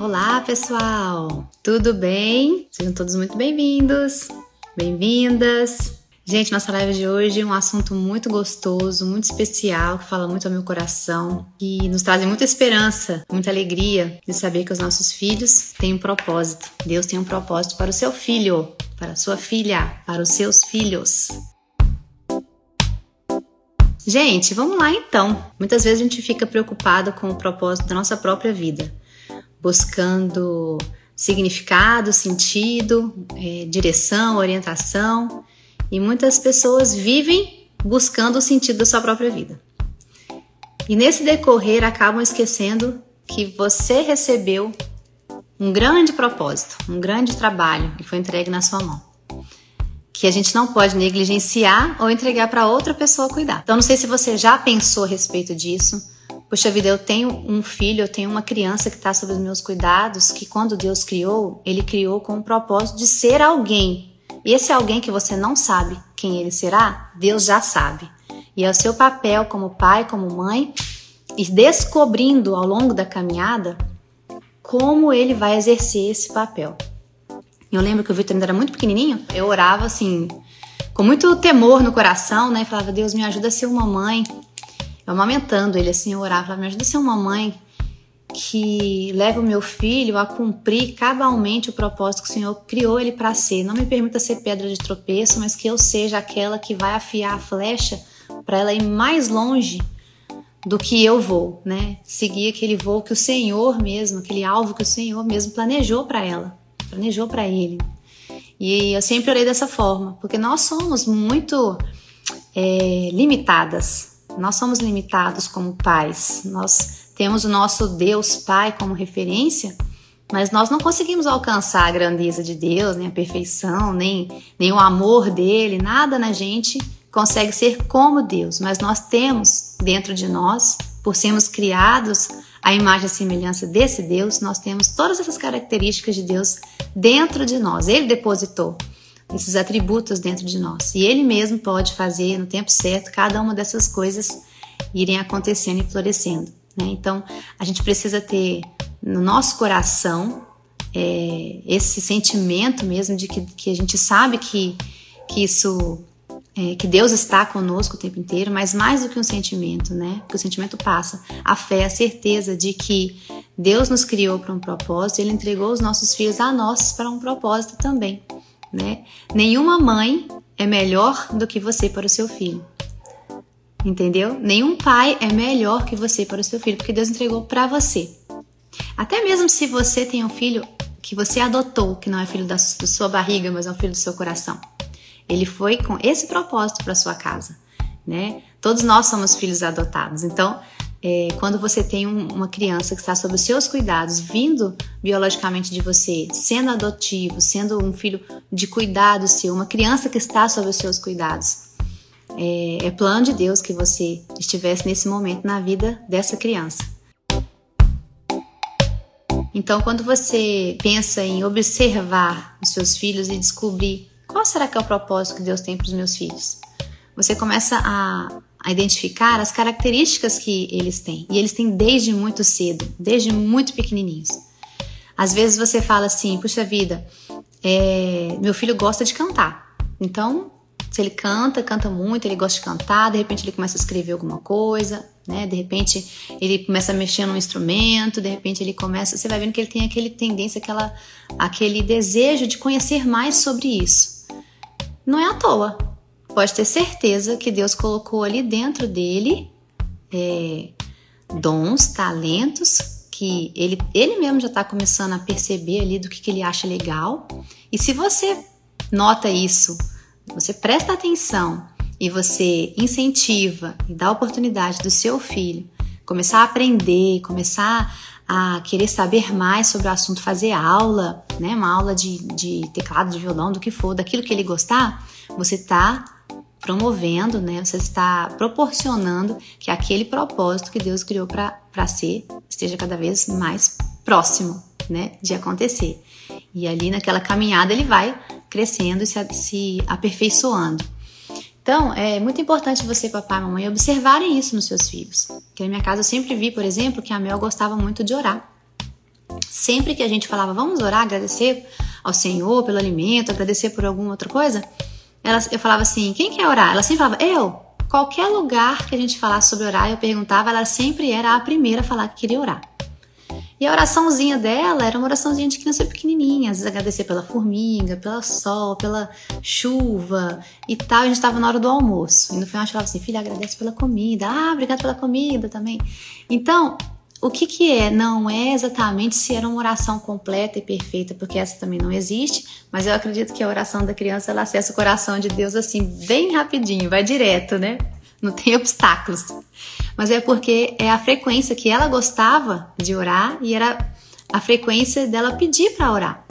Olá, pessoal! Tudo bem? Sejam todos muito bem-vindos, bem-vindas. Gente, nossa live de hoje é um assunto muito gostoso, muito especial, que fala muito ao meu coração e nos traz muita esperança, muita alegria de saber que os nossos filhos têm um propósito. Deus tem um propósito para o seu filho, para sua filha, para os seus filhos. Gente, vamos lá então. Muitas vezes a gente fica preocupado com o propósito da nossa própria vida, buscando significado, sentido, é, direção, orientação e muitas pessoas vivem buscando o sentido da sua própria vida. E nesse decorrer acabam esquecendo que você recebeu um grande propósito, um grande trabalho que foi entregue na sua mão. Que a gente não pode negligenciar ou entregar para outra pessoa cuidar. Então, não sei se você já pensou a respeito disso. Puxa vida, eu tenho um filho, eu tenho uma criança que está sob os meus cuidados, que quando Deus criou, Ele criou com o propósito de ser alguém e esse alguém que você não sabe quem ele será, Deus já sabe. E é o seu papel como pai, como mãe, ir descobrindo ao longo da caminhada como ele vai exercer esse papel. Eu lembro que o Vitor ainda era muito pequenininho, eu orava assim, com muito temor no coração, né? Falava, Deus, me ajuda a ser uma mãe. Eu amamentando ele assim, eu orava, falava, me ajuda a ser uma mãe que leve o meu filho a cumprir cabalmente o propósito que o Senhor criou ele para ser. Não me permita ser pedra de tropeço, mas que eu seja aquela que vai afiar a flecha para ela ir mais longe do que eu vou, né? Seguir aquele voo que o Senhor mesmo, aquele alvo que o Senhor mesmo planejou para ela, planejou para ele. E eu sempre orei dessa forma, porque nós somos muito é, limitadas. Nós somos limitados como pais. Nós temos o nosso Deus Pai como referência, mas nós não conseguimos alcançar a grandeza de Deus, nem a perfeição, nem, nem o amor dele, nada na gente consegue ser como Deus, mas nós temos dentro de nós, por sermos criados à imagem e semelhança desse Deus, nós temos todas essas características de Deus dentro de nós. Ele depositou esses atributos dentro de nós e ele mesmo pode fazer no tempo certo cada uma dessas coisas irem acontecendo e florescendo. Né? Então, a gente precisa ter no nosso coração é, esse sentimento mesmo de que, que, a gente sabe que, que isso é, que Deus está conosco o tempo inteiro, mas mais do que um sentimento, né? Que o sentimento passa. A fé, a certeza de que Deus nos criou para um propósito, Ele entregou os nossos filhos a nós para um propósito também, né? Nenhuma mãe é melhor do que você para o seu filho entendeu? Nenhum pai é melhor que você para o seu filho, porque Deus entregou para você. Até mesmo se você tem um filho que você adotou, que não é filho da, sua barriga, mas é um filho do seu coração. Ele foi com esse propósito para sua casa, né? Todos nós somos filhos adotados. Então, é, quando você tem um, uma criança que está sob os seus cuidados, vindo biologicamente de você, sendo adotivo, sendo um filho de cuidado seu, uma criança que está sob os seus cuidados, é, é plano de Deus que você estivesse nesse momento na vida dessa criança. Então, quando você pensa em observar os seus filhos e descobrir será que é o propósito que Deus tem para os meus filhos, você começa a, a, identificar as características que eles têm. E eles têm desde muito cedo, desde muito pequenininhos. Às vezes você fala assim: puxa vida, é, meu filho gosta de cantar. Então, se ele canta, canta muito, ele gosta de cantar, de repente ele começa a escrever alguma coisa, né? De repente ele começa a mexer num instrumento, de repente ele começa, você vai vendo que ele tem aquele tendência, aquela, aquele desejo de conhecer mais sobre isso. Não é à toa. Pode ter certeza que Deus colocou ali dentro dele é, dons, talentos que ele, ele mesmo já está começando a perceber ali do que, que ele acha legal. E se você nota isso você presta atenção e você incentiva e dá oportunidade do seu filho começar a aprender, começar a querer saber mais sobre o assunto, fazer aula, né, uma aula de, de teclado, de violão, do que for, daquilo que ele gostar, você está promovendo, né, você está proporcionando que aquele propósito que Deus criou para ser esteja cada vez mais próximo né, de acontecer. E ali naquela caminhada ele vai crescendo e se, se aperfeiçoando. Então, é muito importante você, papai e mamãe, observarem isso nos seus filhos. Que na minha casa eu sempre vi, por exemplo, que a Mel gostava muito de orar. Sempre que a gente falava, vamos orar, agradecer ao Senhor pelo alimento, agradecer por alguma outra coisa, ela, eu falava assim, quem quer orar? Ela sempre falava, eu. Qualquer lugar que a gente falasse sobre orar, eu perguntava, ela sempre era a primeira a falar que queria orar. E a oraçãozinha dela era uma oraçãozinha de criança pequenininha, às vezes agradecer pela formiga, pela sol, pela chuva e tal. A gente estava na hora do almoço. E no final a gente falava assim: filha, agradece pela comida. Ah, obrigada pela comida também. Então, o que, que é? Não é exatamente se era uma oração completa e perfeita, porque essa também não existe, mas eu acredito que a oração da criança ela acessa o coração de Deus assim, bem rapidinho, vai direto, né? Não tem obstáculos mas é porque é a frequência que ela gostava de orar e era a frequência dela pedir para orar.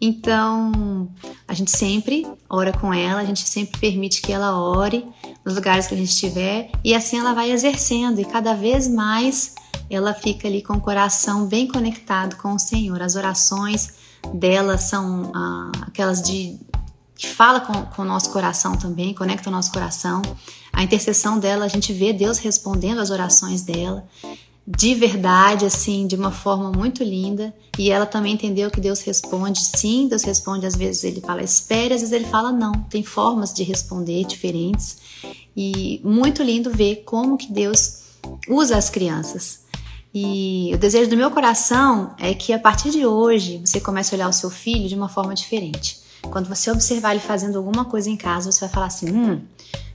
Então, a gente sempre ora com ela, a gente sempre permite que ela ore nos lugares que a gente estiver e assim ela vai exercendo e cada vez mais ela fica ali com o coração bem conectado com o Senhor. As orações dela são ah, aquelas de que fala com, com o nosso coração também, conecta o nosso coração. A intercessão dela, a gente vê Deus respondendo às orações dela, de verdade, assim, de uma forma muito linda. E ela também entendeu que Deus responde, sim, Deus responde, às vezes ele fala espere, às vezes ele fala não. Tem formas de responder diferentes. E muito lindo ver como que Deus usa as crianças. E o desejo do meu coração é que a partir de hoje você comece a olhar o seu filho de uma forma diferente. Quando você observar ele fazendo alguma coisa em casa, você vai falar assim: hum,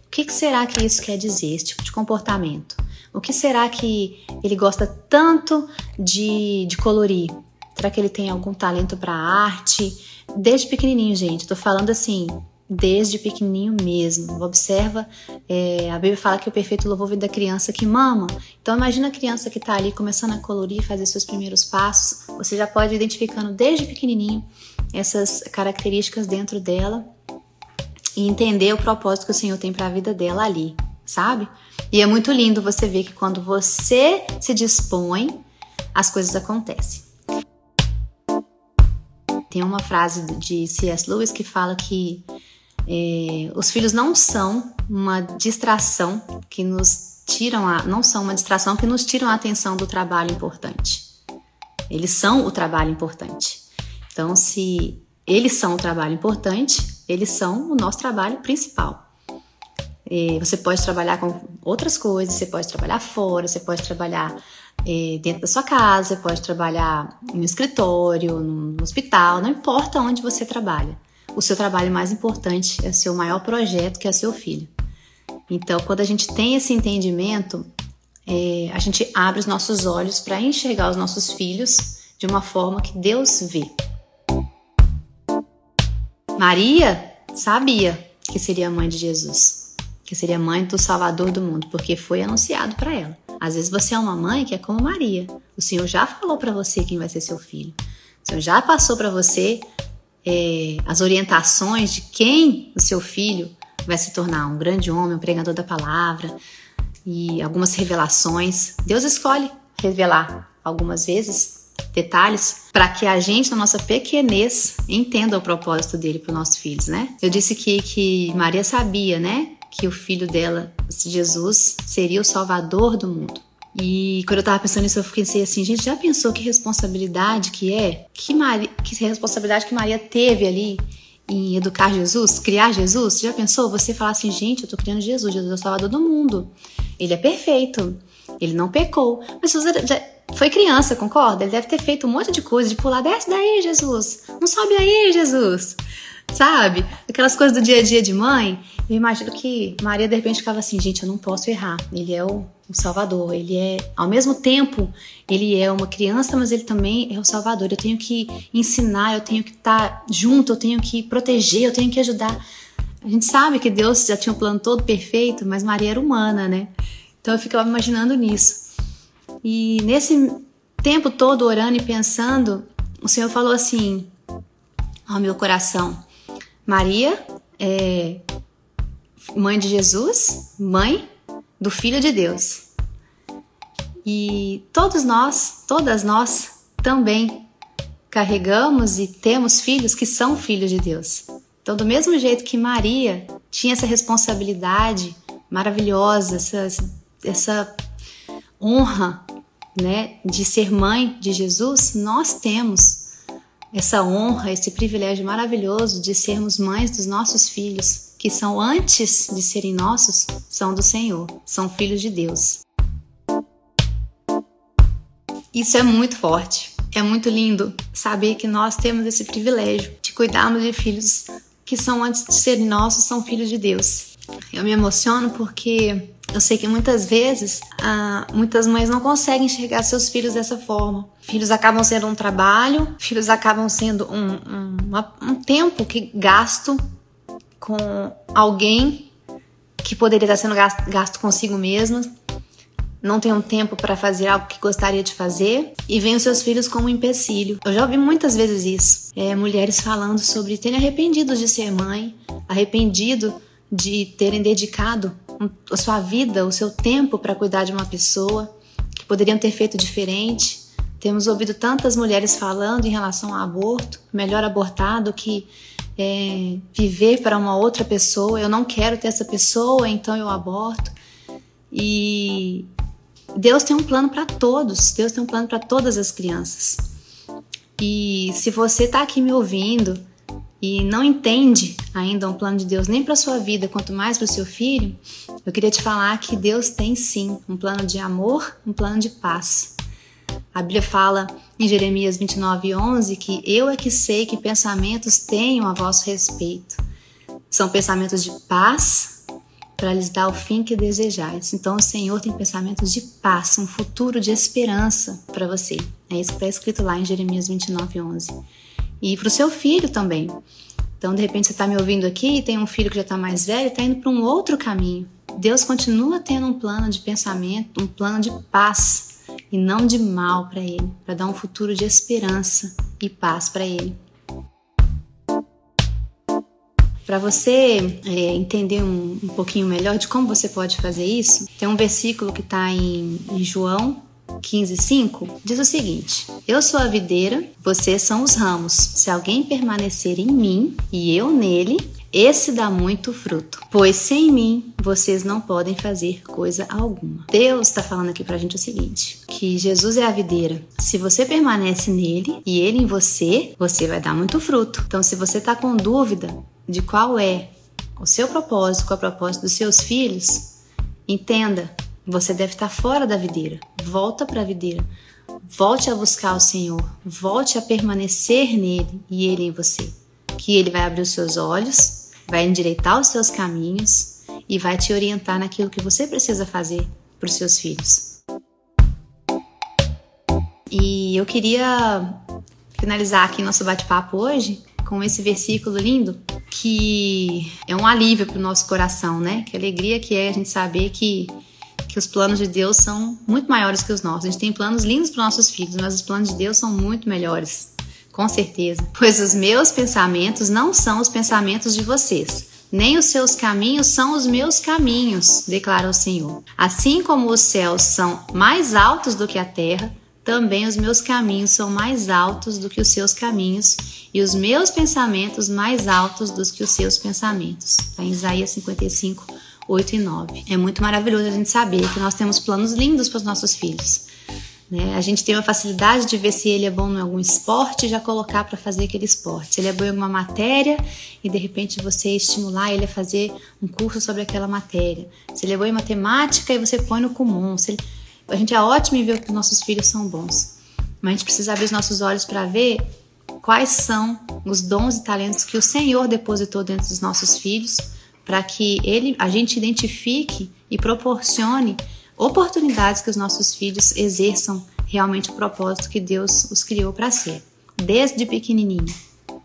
o que, será que isso quer dizer, esse tipo de comportamento? O que será que ele gosta tanto de, de colorir? Será que ele tem algum talento para arte? Desde pequenininho, gente, tô falando assim, desde pequenininho mesmo. Observa, é, a Bíblia fala que o perfeito louvor vem da criança que mama. Então imagina a criança que está ali começando a colorir, fazer seus primeiros passos. Você já pode ir identificando desde pequenininho essas características dentro dela e entender o propósito que o Senhor tem para a vida dela ali, sabe? E é muito lindo você ver que quando você se dispõe, as coisas acontecem. Tem uma frase de C.S. Lewis que fala que é, os filhos não são uma distração que nos tiram a, não são uma distração que nos tiram a atenção do trabalho importante. Eles são o trabalho importante. Então, se eles são o trabalho importante, eles são o nosso trabalho principal. É, você pode trabalhar com outras coisas, você pode trabalhar fora, você pode trabalhar é, dentro da sua casa, você pode trabalhar no escritório, no hospital, não importa onde você trabalha o seu trabalho mais importante é o seu maior projeto, que é o seu filho. Então, quando a gente tem esse entendimento, é, a gente abre os nossos olhos para enxergar os nossos filhos de uma forma que Deus vê. Maria sabia que seria mãe de Jesus, que seria mãe do Salvador do mundo, porque foi anunciado para ela. Às vezes você é uma mãe que é como Maria. O Senhor já falou para você quem vai ser seu filho. O Senhor já passou para você é, as orientações de quem o seu filho vai se tornar um grande homem, um pregador da palavra e algumas revelações. Deus escolhe revelar algumas vezes detalhes para que a gente, na nossa pequenez, entenda o propósito dele para os nossos filhos, né? Eu disse que, que Maria sabia, né? Que o filho dela, Jesus, seria o salvador do mundo. E quando eu tava pensando nisso, eu pensei assim, gente, já pensou que responsabilidade que é? Que, que responsabilidade que Maria teve ali em educar Jesus, criar Jesus? Já pensou? Você falar assim, gente, eu tô criando Jesus, Jesus é o salvador do mundo. Ele é perfeito. Ele não pecou. Mas Jesus já foi criança, concorda? Ele deve ter feito um monte de coisa, de pular, desce daí, Jesus. Não sobe aí, Jesus. Sabe? Aquelas coisas do dia a dia de mãe. Eu imagino que Maria de repente ficava assim, gente, eu não posso errar. Ele é o, o, Salvador. Ele é, ao mesmo tempo, ele é uma criança, mas ele também é o Salvador. Eu tenho que ensinar, eu tenho que estar junto, eu tenho que proteger, eu tenho que ajudar. A gente sabe que Deus já tinha um plano todo perfeito, mas Maria era humana, né? Então eu ficava imaginando nisso. E nesse tempo todo orando e pensando, o Senhor falou assim ao meu coração: Maria é mãe de Jesus, mãe do Filho de Deus. E todos nós, todas nós também carregamos e temos filhos que são filhos de Deus. Então, do mesmo jeito que Maria tinha essa responsabilidade maravilhosa, essa, essa honra, né, de ser mãe de Jesus, nós temos essa honra, esse privilégio maravilhoso de sermos mães dos nossos filhos, que são antes de serem nossos, são do Senhor, são filhos de Deus. Isso é muito forte. É muito lindo saber que nós temos esse privilégio de cuidarmos de filhos que são antes de serem nossos, são filhos de Deus. Eu me emociono porque eu sei que muitas vezes ah, muitas mães não conseguem enxergar seus filhos dessa forma. Filhos acabam sendo um trabalho, filhos acabam sendo um, um, um tempo que gasto com alguém que poderia estar sendo gasto, gasto consigo mesma. Não tem um tempo para fazer algo que gostaria de fazer e vem os seus filhos como um empecilho. Eu já ouvi muitas vezes isso. É, mulheres falando sobre terem arrependido de ser mãe, arrependido de terem dedicado a sua vida, o seu tempo para cuidar de uma pessoa, que poderiam ter feito diferente. Temos ouvido tantas mulheres falando em relação ao aborto, melhor abortar do que é, viver para uma outra pessoa. Eu não quero ter essa pessoa, então eu aborto. E Deus tem um plano para todos. Deus tem um plano para todas as crianças. E se você está aqui me ouvindo e não entende ainda um plano de Deus nem para sua vida, quanto mais para o seu filho, eu queria te falar que Deus tem sim um plano de amor, um plano de paz. A Bíblia fala em Jeremias 29:11 que eu é que sei que pensamentos tenho a vosso respeito. São pensamentos de paz para lhes dar o fim que desejais. Então o Senhor tem pensamentos de paz, um futuro de esperança para você. É isso que está escrito lá em Jeremias 29:11 e para o seu filho também. Então, de repente, você está me ouvindo aqui e tem um filho que já está mais velho, está indo para um outro caminho. Deus continua tendo um plano de pensamento, um plano de paz e não de mal para ele, para dar um futuro de esperança e paz para ele. Para você é, entender um, um, pouquinho melhor de como você pode fazer isso, tem um versículo que está em, em João 15:5 diz o seguinte: Eu sou a videira, vocês são os ramos. Se alguém permanecer em mim e eu nele, esse dá muito fruto, pois sem mim vocês não podem fazer coisa alguma. Deus está falando aqui para a gente o seguinte: que Jesus é a videira. Se você permanece nele e ele em você, você vai dar muito fruto. Então, se você está com dúvida de qual é o seu propósito, qual é o propósito dos seus filhos, entenda você deve estar fora da videira. Volta para a videira. Volte a buscar o Senhor. Volte a permanecer nele e ele em você. Que ele vai abrir os seus olhos, vai endireitar os seus caminhos e vai te orientar naquilo que você precisa fazer para os seus filhos. E eu queria finalizar aqui nosso bate-papo hoje com esse versículo lindo que é um alívio para o nosso coração, né? Que alegria que é a gente saber que que os planos de Deus são muito maiores que os nossos. A gente tem planos lindos para nossos filhos, mas os planos de Deus são muito melhores, com certeza. Pois os meus pensamentos não são os pensamentos de vocês, nem os seus caminhos são os meus caminhos, declara o Senhor. Assim como os céus são mais altos do que a terra, também os meus caminhos são mais altos do que os seus caminhos, e os meus pensamentos mais altos do que os seus pensamentos. Está em Isaías 55, 8 e 9. É muito maravilhoso a gente saber que nós temos planos lindos para os nossos filhos. Né? A gente tem uma facilidade de ver se ele é bom em algum esporte e já colocar para fazer aquele esporte. Se ele é bom em alguma matéria e de repente você estimular ele a fazer um curso sobre aquela matéria. Se ele é bom em matemática e você põe no comum. Ele... A gente é ótimo em ver que os nossos filhos são bons. Mas a gente precisa abrir os nossos olhos para ver quais são os dons e talentos que o Senhor depositou dentro dos nossos filhos para que ele, a gente identifique e proporcione oportunidades que os nossos filhos exerçam realmente o propósito que Deus os criou para ser, desde pequenininho,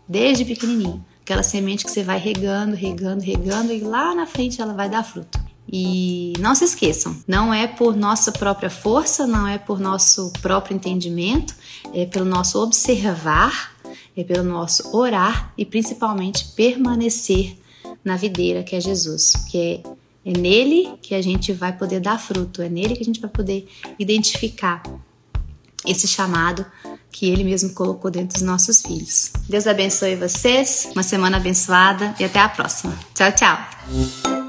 desde pequenininho, aquela semente que você vai regando, regando, regando e lá na frente ela vai dar fruto. E não se esqueçam, não é por nossa própria força, não é por nosso próprio entendimento, é pelo nosso observar, é pelo nosso orar e principalmente permanecer na videira que é Jesus, que é, é nele que a gente vai poder dar fruto, é nele que a gente vai poder identificar esse chamado que Ele mesmo colocou dentro dos nossos filhos. Deus abençoe vocês, uma semana abençoada e até a próxima. Tchau, tchau!